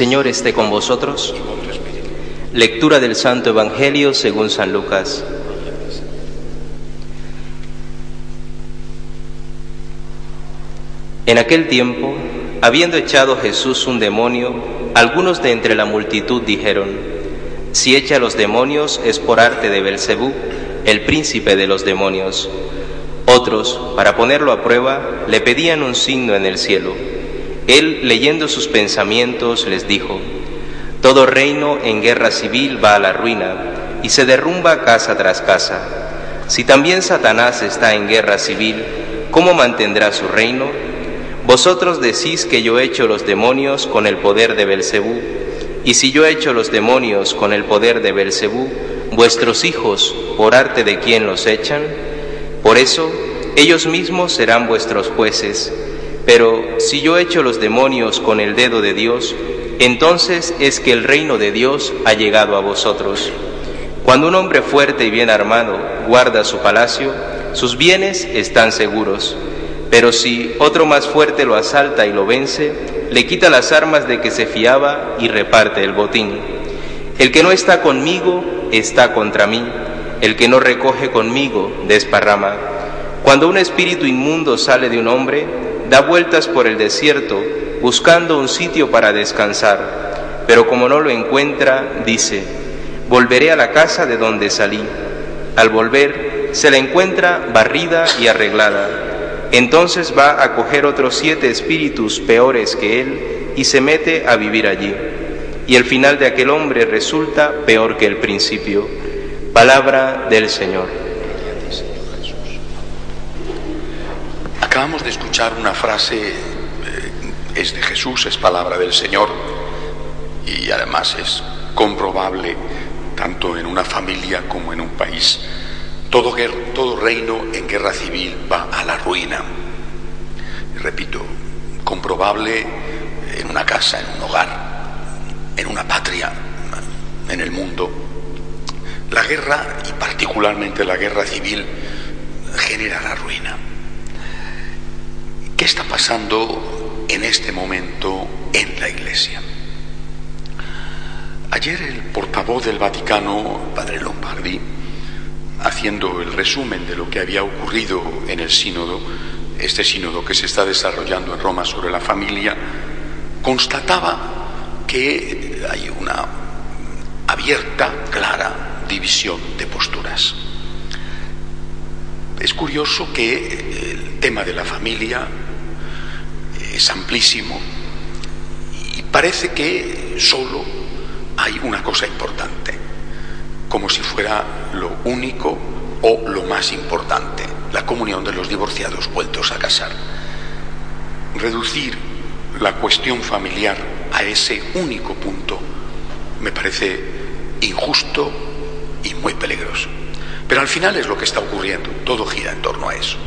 Señor esté con vosotros. Lectura del Santo Evangelio según San Lucas. En aquel tiempo, habiendo echado Jesús un demonio, algunos de entre la multitud dijeron: Si echa los demonios es por arte de Belcebú, el príncipe de los demonios. Otros, para ponerlo a prueba, le pedían un signo en el cielo. Él, leyendo sus pensamientos, les dijo, Todo reino en guerra civil va a la ruina y se derrumba casa tras casa. Si también Satanás está en guerra civil, ¿cómo mantendrá su reino? Vosotros decís que yo echo los demonios con el poder de Belcebú, y si yo echo los demonios con el poder de Belcebú, vuestros hijos, por arte de quién los echan? Por eso, ellos mismos serán vuestros jueces. Pero si yo echo los demonios con el dedo de Dios, entonces es que el reino de Dios ha llegado a vosotros. Cuando un hombre fuerte y bien armado guarda su palacio, sus bienes están seguros. Pero si otro más fuerte lo asalta y lo vence, le quita las armas de que se fiaba y reparte el botín. El que no está conmigo está contra mí, el que no recoge conmigo desparrama. Cuando un espíritu inmundo sale de un hombre, da vueltas por el desierto buscando un sitio para descansar, pero como no lo encuentra, dice, volveré a la casa de donde salí. Al volver, se la encuentra barrida y arreglada entonces va a coger otros siete espíritus peores que él y se mete a vivir allí. Y el final de aquel hombre resulta peor que el principio. Palabra del Señor. Acabamos de escuchar una frase, eh, es de Jesús, es palabra del Señor, y además es comprobable tanto en una familia como en un país todo, todo reino en guerra civil va a la ruina. Repito, comprobable en una casa, en un hogar, en una patria, en el mundo. La guerra, y particularmente la guerra civil, genera la ruina. ¿Qué está pasando en este momento en la Iglesia? Ayer el portavoz del Vaticano, padre Lombardi, haciendo el resumen de lo que había ocurrido en el sínodo, este sínodo que se está desarrollando en Roma sobre la familia, constataba que hay una abierta, clara división de posturas. Es curioso que el tema de la familia es amplísimo y parece que solo hay una cosa importante, como si fuera lo único o lo más importante, la comunión de los divorciados vueltos a casar. Reducir la cuestión familiar a ese único punto me parece injusto y muy peligroso. Pero al final es lo que está ocurriendo, todo gira en torno a eso.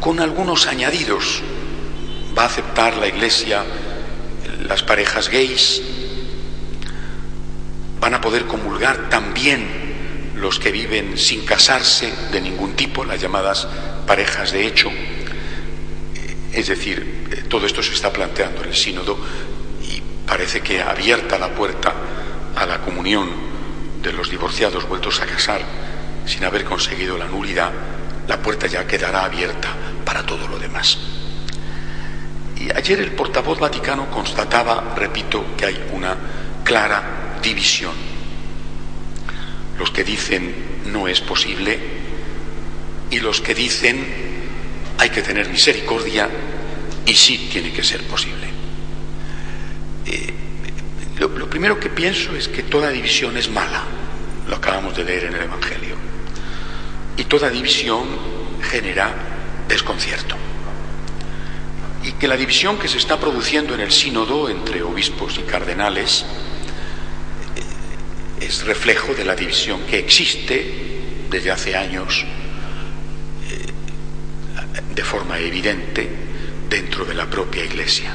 Con algunos añadidos, va a aceptar la Iglesia las parejas gays, van a poder comulgar también los que viven sin casarse de ningún tipo, las llamadas parejas de hecho. Es decir, eh, todo esto se está planteando en el sínodo y parece que abierta la puerta a la comunión de los divorciados vueltos a casar sin haber conseguido la nulidad, la puerta ya quedará abierta para todo lo demás. Ayer el portavoz vaticano constataba, repito, que hay una clara división. Los que dicen no es posible y los que dicen hay que tener misericordia y sí tiene que ser posible. Eh, lo, primero que pienso es que toda división es mala, lo acabamos de leer en el Evangelio, y toda división genera desconcierto que la división que se está produciendo en el sínodo entre obispos y cardenales es reflejo de la división que existe desde hace años eh, de forma evidente dentro de la propia Iglesia.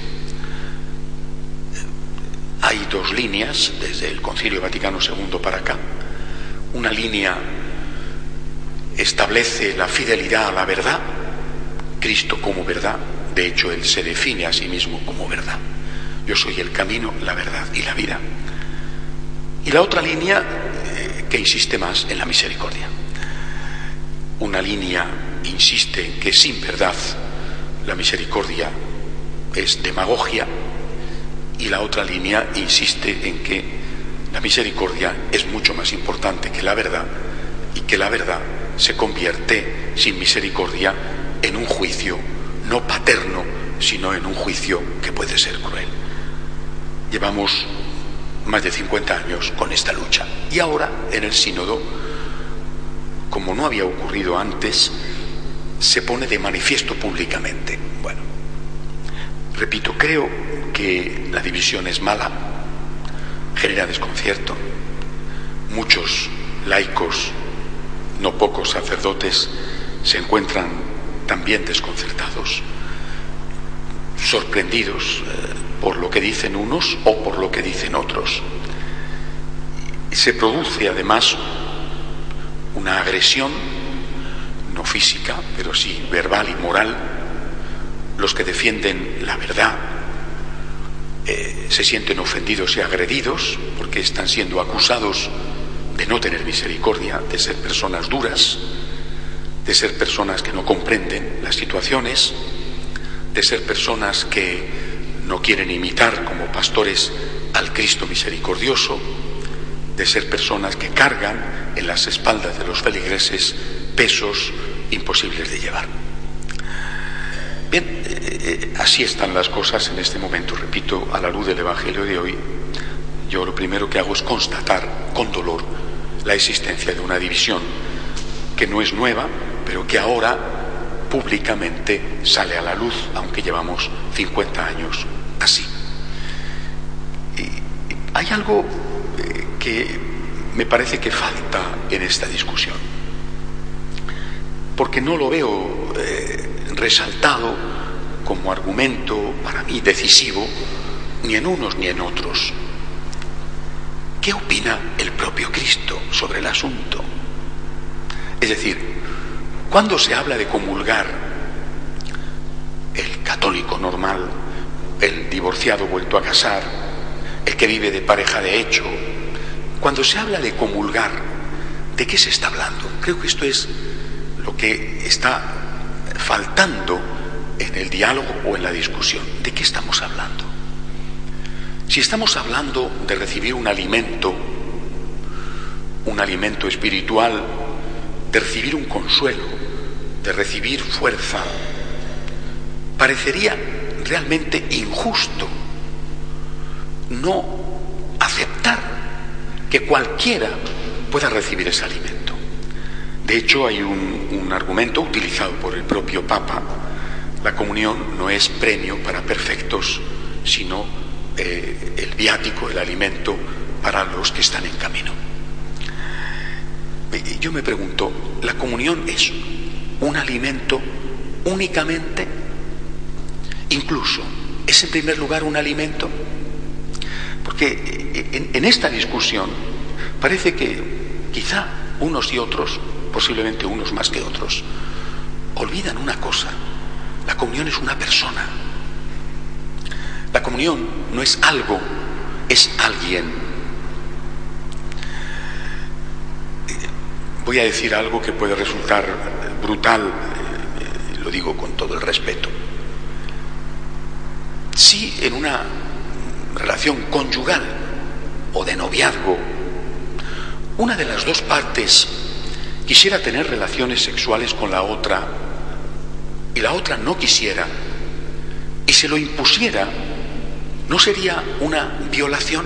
Hay dos líneas desde el Concilio Vaticano II para acá. Una línea establece la fidelidad a la verdad, Cristo como verdad, de hecho Él se define a sí mismo como verdad. Yo soy el camino, la verdad y la vida. Y la otra línea eh, que insiste más en la misericordia. Una línea insiste en que sin verdad la misericordia es demagogia y la otra línea insiste en que la misericordia es mucho más importante que la verdad y que la verdad se convierte sin misericordia en un juicio no paterno, sino en un juicio que puede ser cruel. Llevamos más de 50 años con esta lucha y ahora en el sínodo, como no había ocurrido antes, se pone de manifiesto públicamente. Bueno, repito, creo que la división es mala, genera desconcierto. Muchos laicos, no pocos sacerdotes, se encuentran también desconcertados, sorprendidos eh, por lo que dicen unos o por lo que dicen otros. Se produce además una agresión, no física, pero sí verbal y moral. Los que defienden la verdad eh, se sienten ofendidos y agredidos porque están siendo acusados de no tener misericordia, de ser personas duras, de ser personas que no comprenden las situaciones, de ser personas que no quieren imitar como pastores al Cristo misericordioso, de ser personas que cargan en las espaldas de los feligreses pesos imposibles de llevar. Bien, eh, eh, así están las cosas en este momento, repito, a la luz del Evangelio de hoy. Yo lo primero que hago es constatar con dolor la existencia de una división que no es nueva, pero que ahora públicamente sale a la luz, aunque llevamos 50 años así. Y hay algo eh, que me parece que falta en esta discusión, porque no lo veo resaltado como argumento para mí decisivo ni en unos ni en otros. ¿Qué opina el propio Cristo sobre el asunto? Es decir, cuando se habla de comulgar el católico normal, el divorciado vuelto a casar, el que vive de pareja de hecho, cuando se habla de comulgar, ¿de qué se está hablando? Creo que esto es lo que está faltando en el diálogo o en la discusión. ¿De qué estamos hablando? Si estamos hablando de recibir un alimento, un alimento espiritual, de recibir un consuelo, de recibir fuerza, parecería realmente injusto no aceptar que cualquiera pueda recibir ese alimento. De hecho, hay un, argumento utilizado por el propio Papa. La comunión no es premio para perfectos, sino eh, el viático, el alimento para los que están en camino. Yo me pregunto, ¿la comunión es un alimento únicamente? Incluso, ¿es en primer lugar un alimento? Porque en, en esta discusión parece que quizá unos y otros posiblemente unos más que otros, olvidan una cosa, la comunión es una persona. La comunión no es algo, es alguien. Voy a decir algo que puede resultar brutal, eh, lo digo con todo el respeto. Si en una relación conyugal o de noviazgo, una de las dos partes quisiera tener relaciones sexuales con la otra y la otra no quisiera y se lo impusiera, ¿no sería una violación?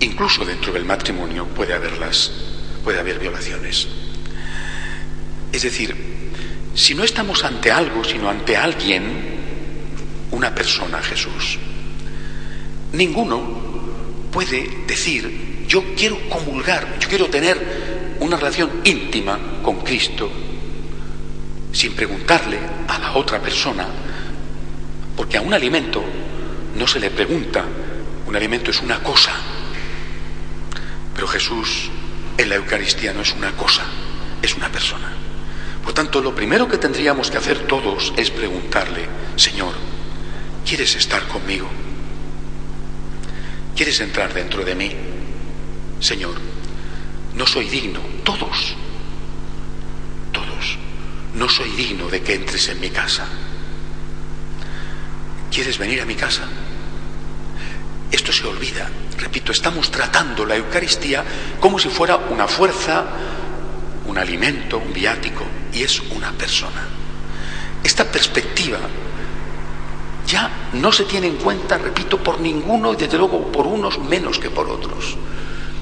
Incluso dentro del matrimonio puede haberlas, puede haber violaciones. Es decir, si no estamos ante algo, sino ante alguien, una persona, Jesús, ninguno puede decir yo quiero comulgar, yo quiero tener una relación íntima con Cristo, sin preguntarle a la otra persona, porque a un alimento no se le pregunta, un alimento es una cosa, pero Jesús en la Eucaristía no es una cosa, es una persona. Por tanto, lo primero que tendríamos que hacer todos es preguntarle, Señor, ¿Quieres estar conmigo? ¿Quieres entrar dentro de mí? Señor, no soy digno, todos, todos, no soy digno de que entres en mi casa. ¿Quieres venir a mi casa? Esto se olvida. Repito, estamos tratando la Eucaristía como si fuera una fuerza, un alimento, un viático, y es una persona. Esta perspectiva ya no se tiene en cuenta, repito, por ninguno y desde luego por unos menos que por otros.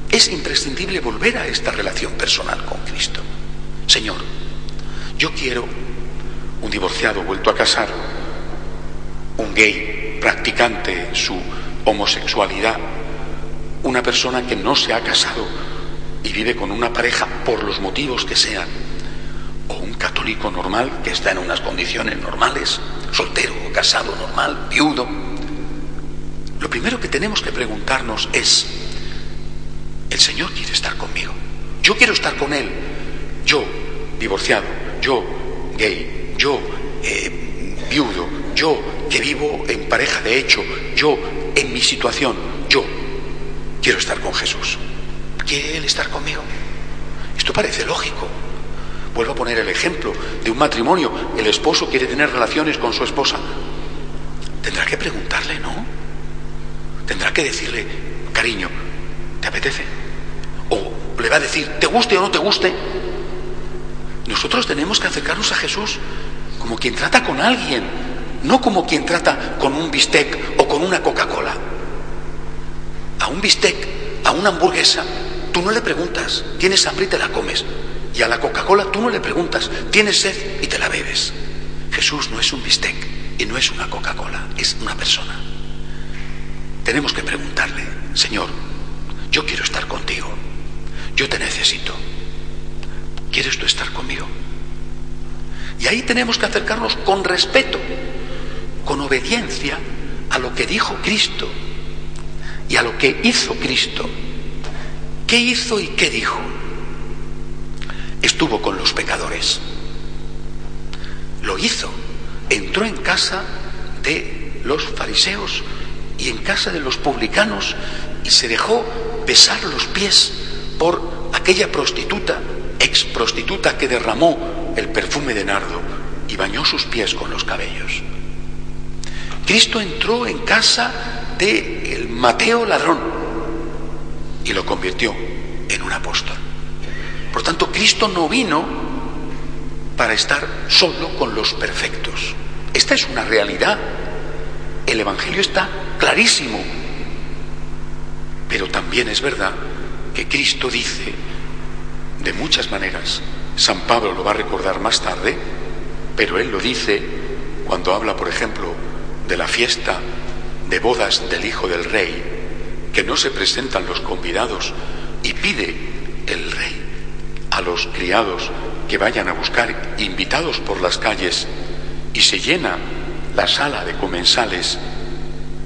Es imprescindible volver a esta relación personal con Cristo. Señor, yo quiero un divorciado vuelto a casar, un gay practicante su homosexualidad, una persona que no se ha casado y vive con una pareja por los motivos que sean, o un católico normal que está en unas condiciones normales, soltero, casado, normal, viudo. Lo primero que tenemos que preguntarnos es, el Señor quiere estar conmigo, yo quiero estar con Él, yo divorciado, yo gay, yo eh, viudo, yo que vivo en pareja de hecho, yo en mi situación, yo quiero estar con Jesús. ¿Quiere Él estar conmigo? Esto parece lógico. Vuelvo a poner el ejemplo de un matrimonio. El esposo quiere tener relaciones con su esposa. Tendrá que preguntarle, ¿no? Tendrá que decirle, cariño, ¿te apetece? O le va a decir, ¿te guste o no te guste? Nosotros tenemos que acercarnos a Jesús como quien trata con alguien, no como quien trata con un bistec o con una Coca-Cola. A un bistec, a una hamburguesa, tú no le preguntas, tienes hambre y te la comes. Y a la Coca-Cola tú no le preguntas, tienes sed y te la bebes. Jesús no es un bistec y no es una Coca-Cola, es una persona. Tenemos que preguntarle, Señor, yo quiero estar contigo, yo te necesito. ¿Quieres tú estar conmigo? Y ahí tenemos que acercarnos con respeto, con obediencia a lo que dijo Cristo y a lo que hizo Cristo. ¿Qué hizo y qué dijo? estuvo con los pecadores. Lo hizo. Entró en casa de los fariseos y en casa de los publicanos y se dejó besar los pies por aquella prostituta, ex prostituta que derramó el perfume de nardo y bañó sus pies con los cabellos. Cristo entró en casa de el Mateo ladrón y lo convirtió en un apóstol. Por tanto, Cristo no vino para estar solo con los perfectos. Esta es una realidad. El Evangelio está clarísimo. Pero también es verdad que Cristo dice de muchas maneras, San Pablo lo va a recordar más tarde, pero él lo dice cuando habla, por ejemplo, de la fiesta de bodas del Hijo del Rey, que no se presentan los convidados y pide el Rey a los criados que vayan a buscar, invitados por las calles, y se llena la sala de comensales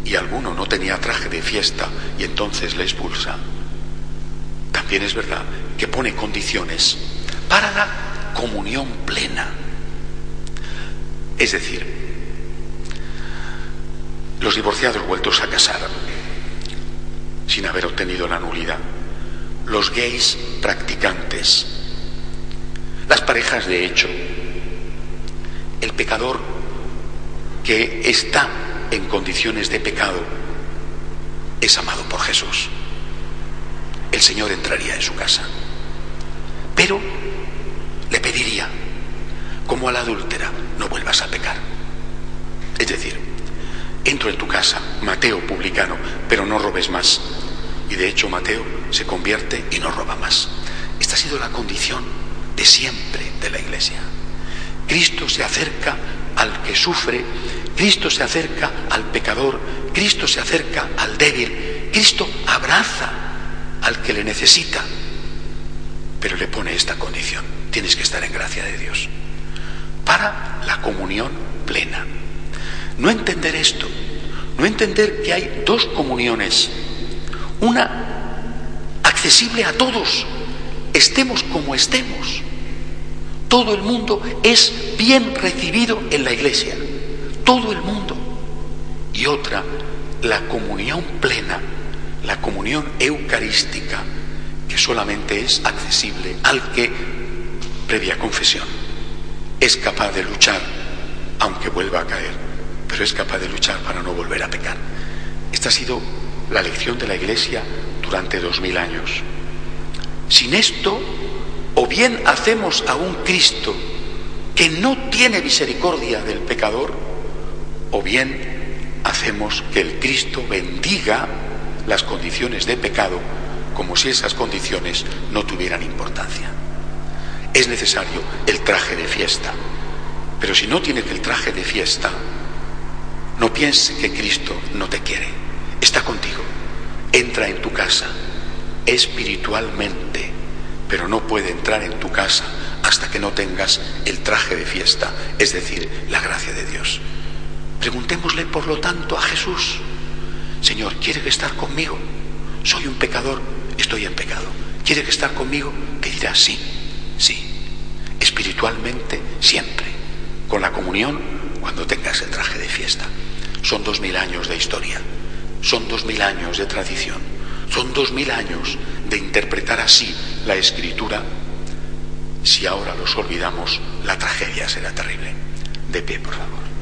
y alguno no tenía traje de fiesta y entonces le expulsa. También es verdad que pone condiciones para la comunión plena. Es decir, los divorciados vueltos a casar sin haber obtenido la nulidad, los gays practicantes, las parejas de hecho, el pecador que está en condiciones de pecado es amado por Jesús. El Señor entraría en su casa, pero le pediría, como a la adúltera, no vuelvas a pecar. Es decir, entro en tu casa, Mateo publicano, pero no robes más. Y de hecho Mateo se convierte y no roba más. Esta ha sido la condición de siempre de la Iglesia. Cristo se acerca al que sufre, Cristo se acerca al pecador, Cristo se acerca al débil, Cristo abraza al que le necesita, pero le pone esta condición, tienes que estar en gracia de Dios, para la comunión plena. No entender esto, no entender que hay dos comuniones, una accesible a todos, estemos como estemos. Todo el mundo es bien recibido en la iglesia. Todo el mundo. y otra la comunión plena, la comunión eucarística, que solamente es accesible al que, previa confesión, es capaz de luchar, aunque vuelva a caer, pero es capaz de luchar para no volver a pecar. Esta ha sido la lección de la Iglesia durante dos mil años. Sin esto, o bien hacemos a un Cristo que no tiene misericordia del pecador, o bien hacemos que el Cristo bendiga las condiciones de pecado como si esas condiciones no tuvieran importancia. Es necesario el traje de fiesta, pero si no tienes el traje de fiesta, no piense que Cristo no te quiere, está contigo, entra en tu casa espiritualmente, pero no puede entrar en tu casa hasta que no tengas el traje de fiesta, es decir, la gracia de Dios. Preguntémosle, por lo tanto, a Jesús, Señor, ¿quiere estar conmigo? Soy un pecador, estoy en pecado. ¿Quiere estar conmigo? Que dirá sí, sí. Espiritualmente, siempre. Con la comunión, cuando tengas el traje de fiesta. Son dos mil años de historia, son dos mil años de tradición, son dos mil años de interpretar así la escritura si ahora los olvidamos, la tragedia será terrible. De pie, por favor.